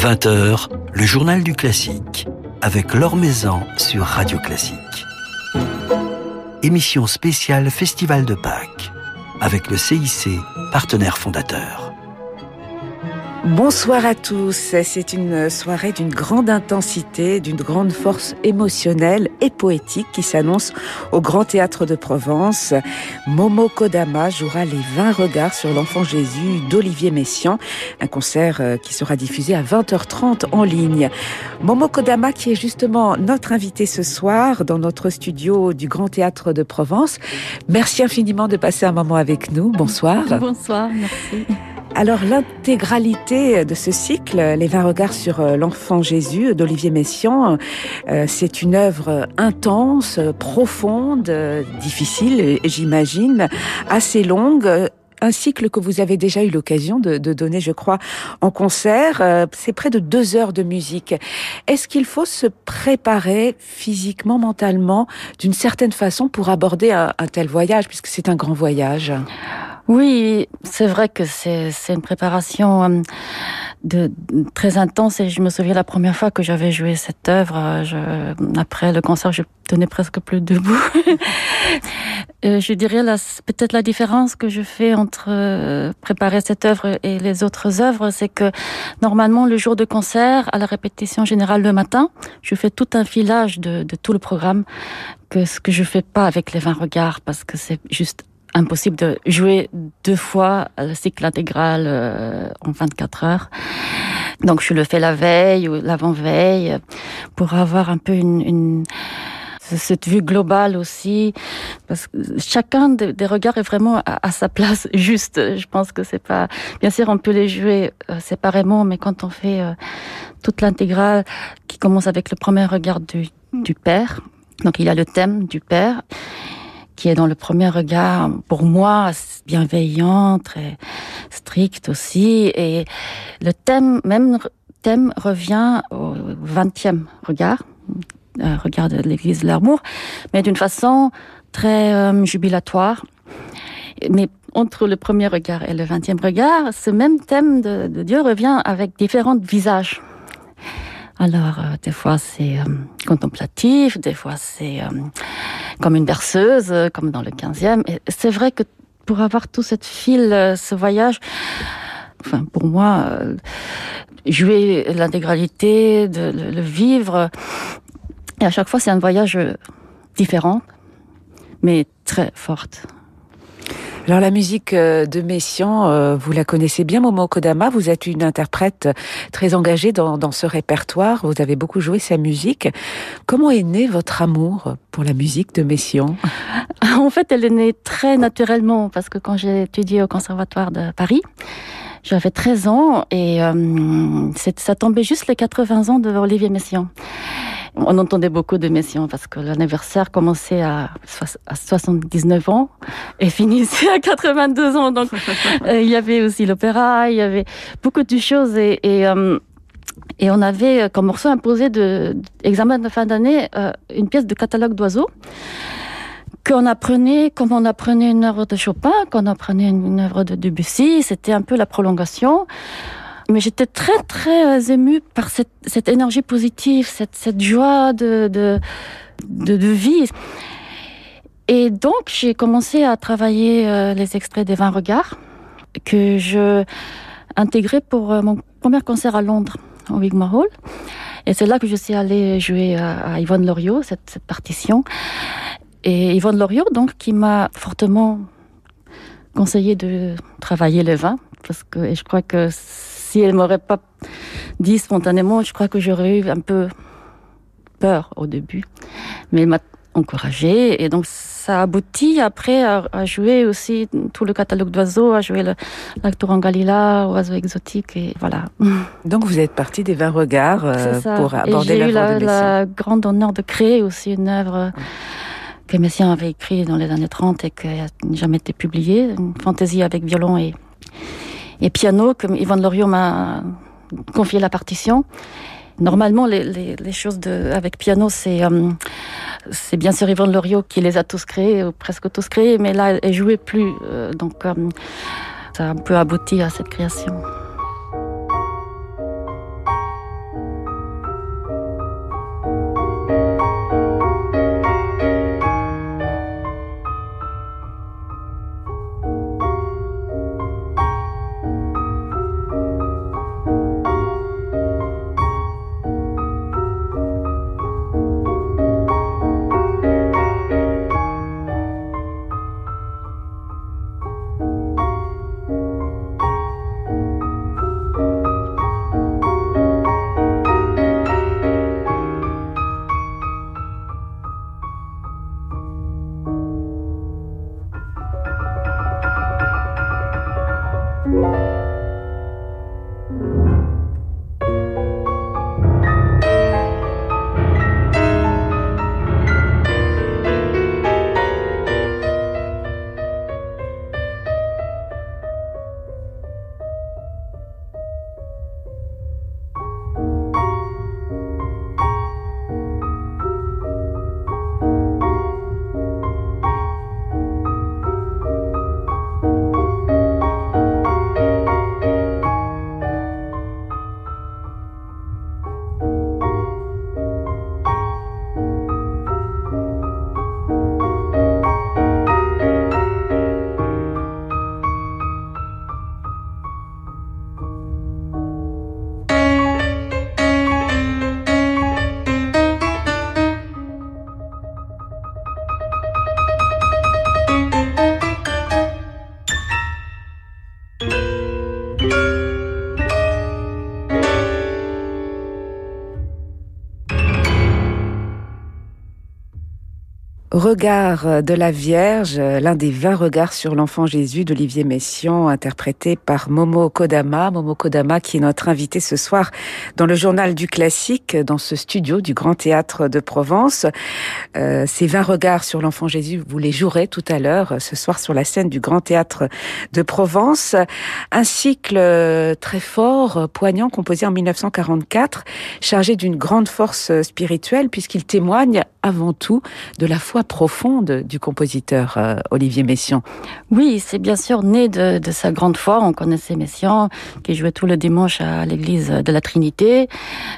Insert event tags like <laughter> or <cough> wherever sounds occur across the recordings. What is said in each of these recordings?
20h, le journal du classique, avec Laure Maison sur Radio Classique. Émission spéciale Festival de Pâques, avec le CIC, partenaire fondateur. Bonsoir à tous. C'est une soirée d'une grande intensité, d'une grande force émotionnelle et poétique qui s'annonce au Grand Théâtre de Provence. Momo Kodama jouera les 20 regards sur l'enfant Jésus d'Olivier Messiaen, un concert euh, qui sera diffusé à 20h30 en ligne. Momo Kodama qui est justement notre invité ce soir dans notre studio du Grand Théâtre de Provence. Merci infiniment de passer un moment avec nous. Bonsoir. Bonsoir, merci. Alors l'intégralité de ce cycle, Les 20 regards sur euh, l'enfant Jésus d'Olivier Messiaen, euh, c'est une œuvre intense, profonde, difficile, j'imagine, assez longue un cycle que vous avez déjà eu l'occasion de, donner, je crois, en concert. Euh, c'est près de deux heures de musique. Est-ce qu'il faut se préparer physiquement, mentalement, d'une certaine façon pour aborder un tel voyage, puisque c'est un grand voyage? Oui, c'est vrai que c'est une préparation euh, de, très intense et je me souviens la première fois que j'avais joué cette œuvre, euh, je, après le concert, je tenais presque plus debout. <laughs> Euh, je dirais peut-être la différence que je fais entre préparer cette œuvre et les autres œuvres, c'est que normalement le jour de concert, à la répétition générale le matin, je fais tout un filage de, de tout le programme que ce que je fais pas avec les 20 regards parce que c'est juste impossible de jouer deux fois le cycle intégral euh, en 24 heures. Donc je le fais la veille ou l'avant-veille pour avoir un peu une, une cette vue globale aussi, parce que chacun des, regards est vraiment à, sa place <laughs> juste. Je pense que c'est pas, bien sûr, on peut les jouer euh, séparément, mais quand on fait euh, toute l'intégrale qui commence avec le premier regard du, du père, donc il a le thème du père, qui est dans le premier regard, pour moi, bienveillant, très strict aussi. Et le thème, même thème revient au vingtième regard, euh, regard de l'église de l'amour, mais d'une façon très euh, jubilatoire. Mais entre le premier regard et le vingtième regard, ce même thème de, de Dieu revient avec différents visages. Alors, euh, des fois c'est euh, contemplatif, des fois c'est euh, comme une berceuse, comme dans le 15e. Et c'est vrai que pour avoir tout cette fil, ce voyage, enfin pour moi, jouer l'intégralité, de le vivre, et à chaque fois c'est un voyage différent, mais très forte. Alors la musique euh, de Messian, euh, vous la connaissez bien, Momo Kodama. Vous êtes une interprète très engagée dans, ce répertoire. Vous avez beaucoup joué sa musique. Comment est né votre amour pour la musique de Messian? En fait, elle est née très naturellement parce que quand j'ai étudié au Conservatoire de Paris, j'avais 13 ans et euh, ça tombait juste les 80 ans de Olivier Messiaen. On entendait beaucoup de Messiaen parce que l'anniversaire commençait à, 79 ans et <laughs> finissait à 82 ans. Donc, <laughs> euh, il y avait aussi l'opéra, il y avait beaucoup de choses et, et, euh, et on avait comme morceau imposé de, examen de fin d'année euh, une pièce de catalogue d'oiseaux qu'on apprenait comme on apprenait une œuvre de Chopin, qu'on apprenait une œuvre de Debussy. C'était un peu la prolongation mais j'étais très très euh, émue par cette, énergie positive, cette, joie de, vie. Et donc j'ai commencé à travailler euh, les extraits des 20 regards que je intégrais pour euh, mon premier concert à Londres, au Wigmore Hall. Et c'est là que je suis allée jouer à, à Yvonne Loriot, cette, partition. Et Yvonne Loriot, donc, qui m'a fortement conseillé de travailler les vins, parce que je crois que si elle m'aurait pas dit spontanément, je crois que j'aurais eu un peu peur au début. Mais elle m'a encouragée et donc ça aboutit après à, jouer aussi tout le catalogue d'oiseaux, à jouer l'acteur en Galila, oiseaux exotiques et voilà. <laughs> Donc vous êtes partie des 20 regards euh, pour aborder l'œuvre de J'ai eu la, grande honneur de créer aussi une œuvre que Messiaen avait écrite dans les années 30 et qui n'a jamais été publiée, une fantaisie avec violon et et piano, comme Yvonne Loriot m'a confié la partition. Normalement, les, les, les, choses de, avec piano, c'est euh, c'est bien sûr Yvonne Loriot qui les a tous créés, ou presque tous créés, mais là, elle jouait plus. Euh, donc, euh, ça a un peu abouti à cette création. Regard de la Vierge, l'un des 20 regards sur l'enfant Jésus d'Olivier Messiaen, interprété par Momo Kodama. Momo Kodama qui est notre invité ce soir dans le journal du classique, dans ce studio du Grand Théâtre de Provence. Euh, ces 20 regards sur l'enfant Jésus, vous les jouerez tout à l'heure, ce soir sur la scène du Grand Théâtre de Provence. Un cycle très fort, poignant, composé en 1944, chargé d'une grande force spirituelle puisqu'il témoigne avant tout de la foi profonde du compositeur euh, Olivier Messiaen. Oui, c'est bien sûr né de, sa grande foi. On connaissait Messiaen, qui jouait tout le dimanche à l'église de la Trinité.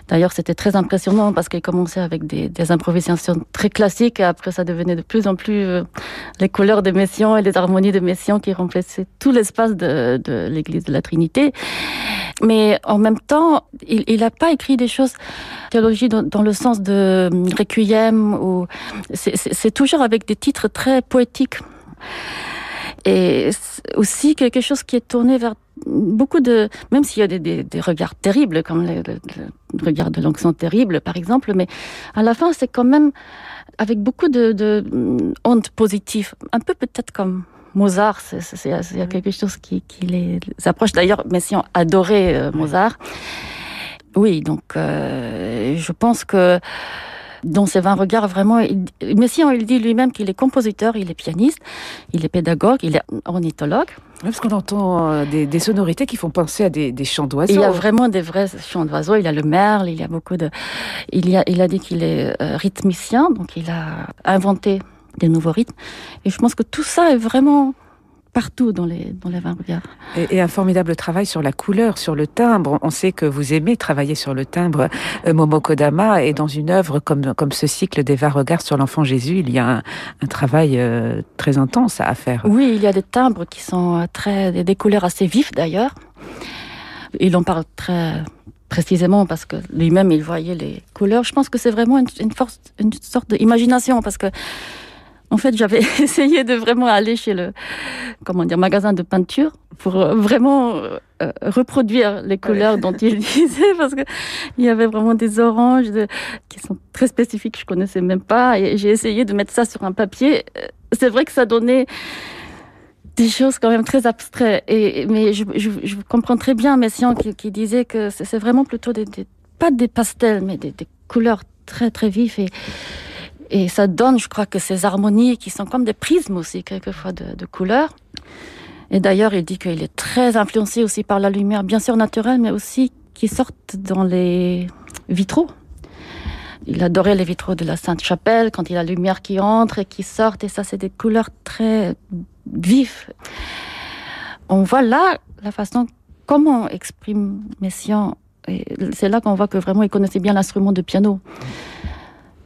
D'ailleurs, c'était très impressionnant parce qu'il commençait avec des, improvisations très classiques. Après, ça devenait de plus en plus euh, les couleurs de Messiaen et les harmonies de Messiaen qui remplaçaient tout l'espace de, l'église de la Trinité. Mais en même temps, il n'a pas écrit des choses théologie dans, le sens de hum, ou c'est toujours avec des titres très poétiques et aussi quelque chose qui est tourné vers beaucoup de, même s'il y a des, des, des, regards terribles, comme le, le, le regard de l'onction terrible, par exemple, mais à la fin, c'est quand même avec beaucoup de, de honte positive, un peu peut-être comme Mozart, c'est quelque chose qui, qui les approche. D'ailleurs, Messiaen adorait euh, Mozart. Oui, donc euh, je pense que dans ses 20 regards, vraiment, il, Messiaen, il dit lui-même qu'il est compositeur, il est pianiste, il est pédagogue, il est ornithologue. Parce qu'on entend euh, des, des, sonorités qui font penser à des, des chants d'oiseaux. Il y a vraiment des vrais chants d'oiseaux. Il y a le merle, il y a beaucoup de. Il, y a, il a dit qu'il est euh, rythmicien, donc il a inventé des nouveaux rythmes. Et je pense que tout ça est vraiment partout dans les, dans les 20 regards. Et, et, un formidable travail sur la couleur, sur le timbre. On sait que vous aimez travailler sur le timbre, euh, Momo Kodama, et dans une œuvre comme, comme ce cycle des 20 regards sur l'enfant Jésus, il y a un, un travail euh, très intense à faire. Oui, il y a des timbres qui sont euh, très, des couleurs assez vives d'ailleurs. Il en parle très précisément parce que lui-même il voyait les couleurs. Je pense que c'est vraiment une, une, force, une sorte d'imagination parce que en fait, j'avais <laughs> essayé de vraiment aller chez le comment dire magasin de peinture pour euh, vraiment euh, reproduire les couleurs dont il <laughs> disait parce que il y avait vraiment des oranges de, qui sont très spécifiques, je connaissais même pas et j'ai essayé de mettre ça sur un papier. Euh, c'est vrai que ça donnait des choses quand même très abstraites et mais je, je, je comprends très bien Messiaen qui, qui disait que c'est vraiment plutôt des, des pas des pastels mais des, des couleurs très très vives et et ça donne, je crois, que ces harmonies qui sont comme des prismes aussi, quelquefois, de, couleurs. Et d'ailleurs, il dit qu'il est très influencé aussi par la lumière, bien sûr naturelle, mais aussi qui sortent dans les vitraux. Il adorait les vitraux de la Sainte-Chapelle, quand il y a la lumière qui entre et qui sort, et ça, c'est des couleurs très vives. On voit là la façon comment exprime Messiaen. C'est là qu'on voit que vraiment il connaissait bien l'instrument de piano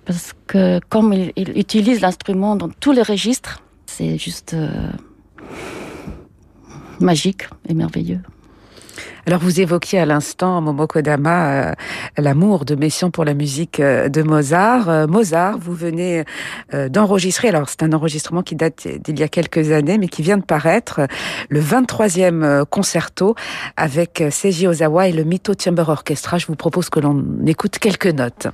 parce que comme il, il utilise l'instrument dans tous les registres, c'est juste euh, magique et merveilleux. Alors vous évoquiez à l'instant, Momo Kodama, euh, l'amour de Messiaen pour la musique euh, de Mozart. Mozart, vous venez d'enregistrer, alors c'est un enregistrement qui date d'il y a quelques années, mais qui vient de paraître, le 23e euh, concerto avec Seiji Ozawa et le Mito Chamber Orchestra. Je vous propose que l'on écoute quelques notes.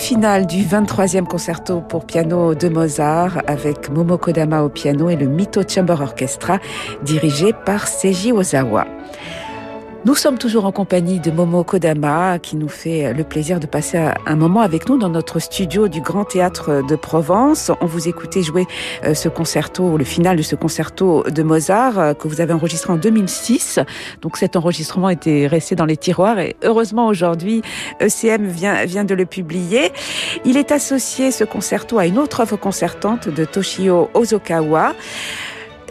Thank you. Le final du 23e concerto pour piano de Mozart avec Momo Kodama au piano et le Mito Chamber Orchestra dirigé par Seiji Ozawa. Nous sommes toujours en compagnie de Momo Kodama qui nous fait le plaisir de passer un moment avec nous dans notre studio du Grand Théâtre de Provence. On vous écoutait jouer euh, ce concerto, le final de ce concerto de Mozart euh, que vous avez enregistré en 2006. Donc cet enregistrement était resté dans les tiroirs et heureusement aujourd'hui ECM vient, vient de le publier. Il est associé ce concerto à une autre œuvre concertante de Toshio Ozokawa.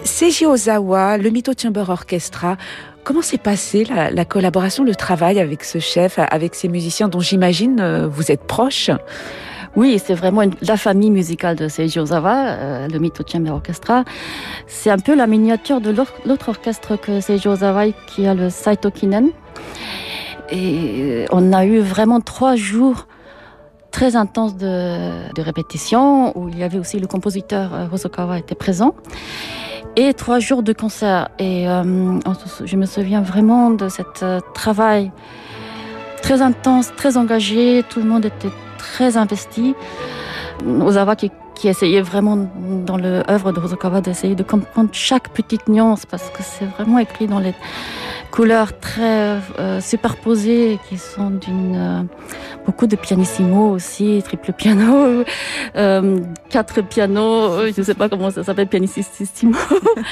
Seiji Ozawa, le Mito Chamber Orchestra, Comment s'est passée la, collaboration, le travail avec ce chef, avec ces musiciens dont j'imagine euh, vous êtes proche? Oui, c'est vraiment la famille musicale de Seiji Ozawa, euh, le Mito Chamber Orchestra. C'est un peu la miniature de l'autre orchestre que Seiji Ozawa, qui a le Saito Kinen. Et on a eu vraiment trois jours très intenses de, de répétition, où il y avait aussi le compositeur euh, Hosokawa était présent et trois jours de concert. Et euh, je me souviens vraiment de ce euh, travail très intense, très engagé. Tout le monde était très investi. Ozawa qui, essayait vraiment dans l'œuvre de Hosokawa d'essayer de comprendre chaque petite nuance parce que c'est vraiment écrit dans les couleurs très euh, superposées qui sont d'une euh, beaucoup de pianissimo aussi, triple piano, <laughs> euh, quatre pianos, je ne sais pas comment ça s'appelle, pianissimo.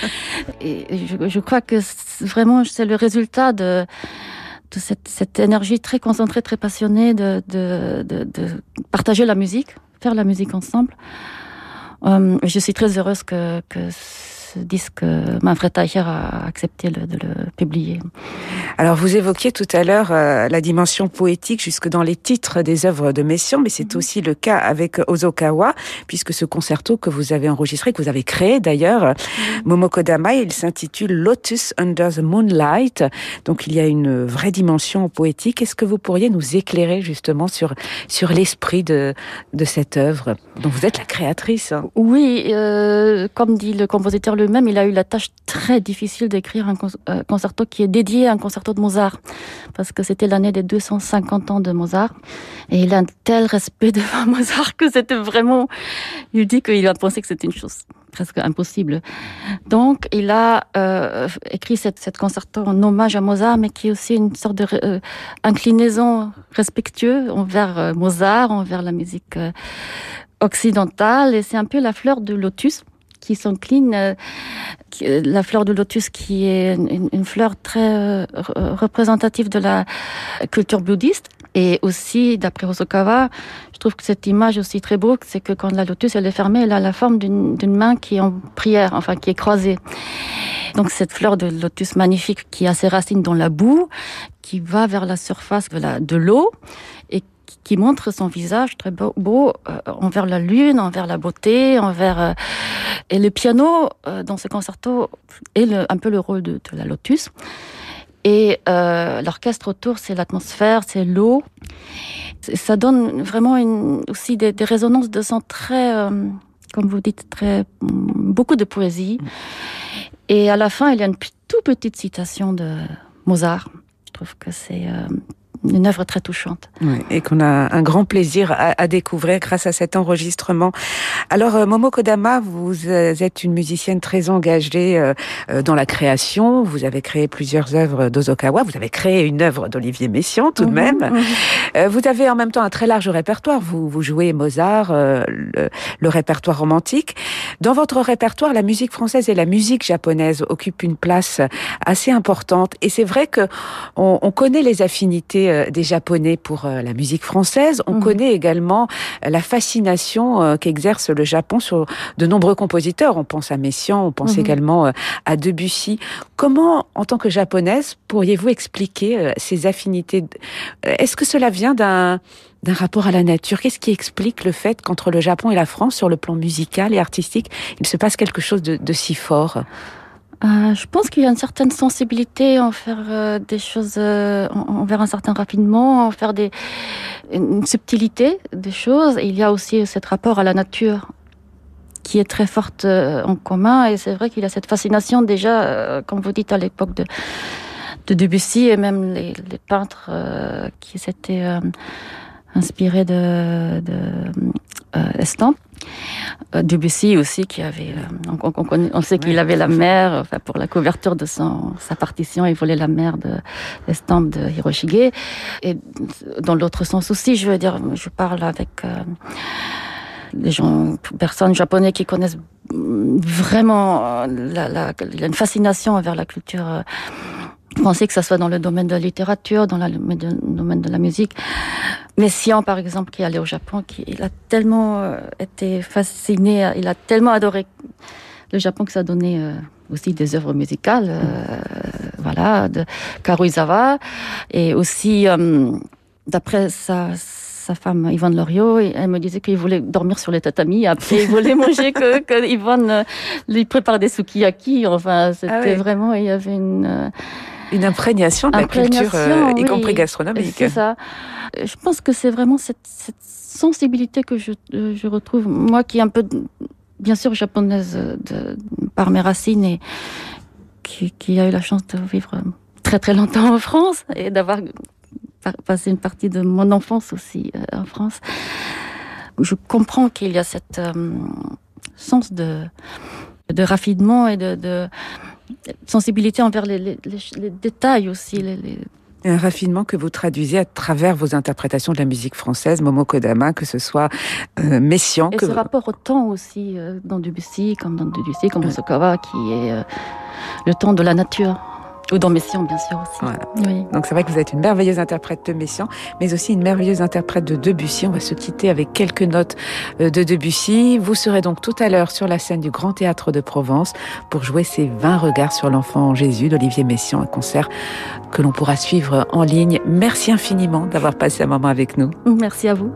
<laughs> et je, je, crois que vraiment c'est le résultat de de cette, cette, énergie très concentrée, très passionnée de, de, de, de, partager la musique, faire la musique ensemble. Je suis très heureuse que, que ce disque, Manfred Teicher a accepté de le publier. Alors, vous évoquiez tout à l'heure euh, la dimension poétique jusque dans les titres des œuvres de Messiaen, mais c'est mhm. aussi le cas avec Ozokawa, puisque ce concerto que vous avez enregistré, que vous avez créé d'ailleurs, mhm. Momoko Dama, il s'intitule Lotus Under the Moonlight. Donc, il y a une vraie dimension poétique. Est-ce que vous pourriez nous éclairer justement sur, sur l'esprit de, de cette œuvre dont vous êtes la créatrice Oui, euh, comme dit le compositeur lui-même, il a eu la tâche très difficile d'écrire un euh, concerto qui est dédié à un concerto de Mozart, parce que c'était l'année des 250 ans de Mozart. Et il a un tel respect <laughs> devant Mozart que c'était vraiment... Il dit qu'il a pensé que c'était une chose presque impossible. Donc, il a euh, écrit cette, concerto en hommage à Mozart, mais qui est aussi une sorte de euh, respectueuse envers Mozart, envers la musique occidentale. Et c'est un peu la fleur de lotus qui s'incline, euh, euh, la fleur de lotus qui est une, fleur très euh, représentative de la culture bouddhiste. Et aussi, d'après Hosokawa, je trouve que cette image aussi très beau, c'est que quand la lotus elle est fermée, elle a la forme d'une main qui est en prière, enfin qui est croisée. Donc cette fleur de lotus magnifique qui a ses racines dans la boue, qui va vers la surface de l'eau et qui montre son visage très beau, euh, envers la lune, envers la beauté, envers euh, et le piano euh, dans ce concerto est un peu le rôle de, la lotus. Et l'orchestre autour, c'est l'atmosphère, c'est l'eau. Ça donne vraiment aussi des, des, résonances de son très, comme vous dites, très beaucoup de poésie. Et à la fin, il y a une toute petite citation de Mozart. Je trouve que c'est une œuvre très touchante. Oui, et qu'on a un grand plaisir à, à, découvrir grâce à cet enregistrement. Alors, euh, Momo Kodama, vous euh, êtes une musicienne très engagée euh, dans la création. Vous avez créé plusieurs œuvres d'Ozokawa. Vous avez créé une œuvre d'Olivier Messiaen, tout de mhm, même. Mhm. Vous avez en même temps un très large répertoire. Vous, vous jouez Mozart, le, le, répertoire romantique. Dans votre répertoire, la musique française et la musique japonaise occupent une place assez importante. Et c'est vrai que on, on connaît les affinités euh, des Japonais pour euh, la musique française. On mhm. connaît également euh, la fascination qu'exerce le Japon sur de nombreux compositeurs. On pense à Messiaen, on pense mhm. également à Debussy. Comment, en tant que japonaise, pourriez-vous expliquer ces affinités? Est-ce que cela vient d'un d'un rapport à la nature Qu'est-ce qui explique le fait qu'entre le Japon et la France, sur le plan musical et artistique, il se passe quelque chose de, si fort? Euh, je pense qu'il y a une certaine sensibilité en faire euh, des choses, euh, envers un certain rapidement, en faire des, une subtilité des choses. Il y a aussi cet rapport à la nature qui est très forte euh, en commun. Et c'est vrai qu'il y a cette fascination déjà, comme vous dites à l'époque de, de Debussy et même les, les peintres qui s'étaient inspirés de, de estampes. Euh, Debussy aussi qui avait, euh, on, on, on sait qu'il avait la mer, enfin pour la couverture de son sa partition, il volait la mer de l'estampe de Hiroshige. Et dans l'autre sens aussi, je veux dire, je parle avec euh, des gens, personnes japonais qui connaissent vraiment la, la, il y a une fascination envers la culture pensais que ça soit dans le domaine de la littérature, dans le domaine de la musique. Messiaen, par exemple, qui est allé au Japon, qui il a tellement euh, été fasciné, il a tellement adoré le Japon que ça a donné euh, aussi des œuvres musicales, euh, voilà, de Karuizawa, et aussi d'après sa, sa femme Yvonne Loriot, elle me disait qu'il voulait dormir sur les tatamis, après il voulait manger que, que Yvonne lui prépare des sukiyaki, enfin c'était ah vraiment, il y avait une une imprégnation de la culture, euh, y compris gastronomique. C'est ça. Je pense que c'est vraiment cette, cette, sensibilité que je, euh, je, retrouve, moi qui est un peu, bien sûr, japonaise de, par mes racines et qui, qui a eu la chance de vivre très très longtemps en France et d'avoir passé une partie de mon enfance aussi en France. Je comprends qu'il y a cette sens de, de raffinement et de, sensibilité envers les, détails aussi. Les, Un raffinement que vous traduisez à travers vos interprétations de la musique française, Momo Kodama, que ce soit euh, Messiaen. Et que ce rapport au temps aussi, euh, dans Debussy, comme dans Debussy, comme dans Sokawa, qui est euh, le temps de la nature. Ou dans Messiaen, bien sûr aussi. Oui. Donc c'est vrai que vous êtes une merveilleuse interprète de Messiaen, mais aussi une merveilleuse interprète de Debussy. On va se quitter avec quelques notes euh, de Debussy. Vous serez donc tout à l'heure sur la scène du Grand Théâtre de Provence pour jouer ces 20 regards sur l'enfant Jésus d'Olivier Messiaen, un concert que l'on pourra suivre en ligne. Merci infiniment d'avoir passé un moment avec nous. Merci à vous.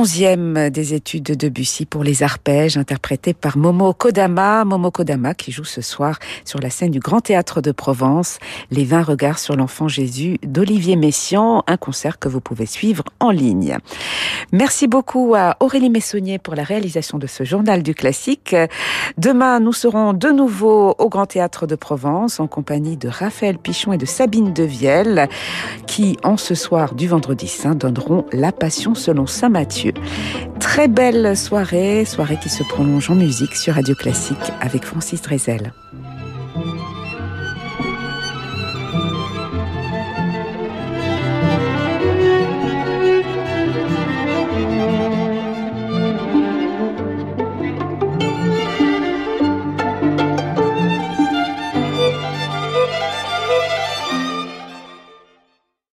Onzième des études de Debussy pour les arpèges, interprétée par Momo Kodama. Momo Kodama qui joue ce soir sur la scène du Grand Théâtre de Provence, Les 20 regards sur l'enfant Jésus d'Olivier Messiaen, un concert que vous pouvez suivre en ligne. Merci beaucoup à Aurélie Messonnier pour la réalisation de ce journal du classique. Demain, nous serons de nouveau au Grand Théâtre de Provence en compagnie de Raphaël Pichon et de Sabine Devielle qui, en ce soir du vendredi saint, donneront la passion selon saint Très belle soirée, soirée qui se prolonge en musique sur Radio Classique avec Francis Drezel.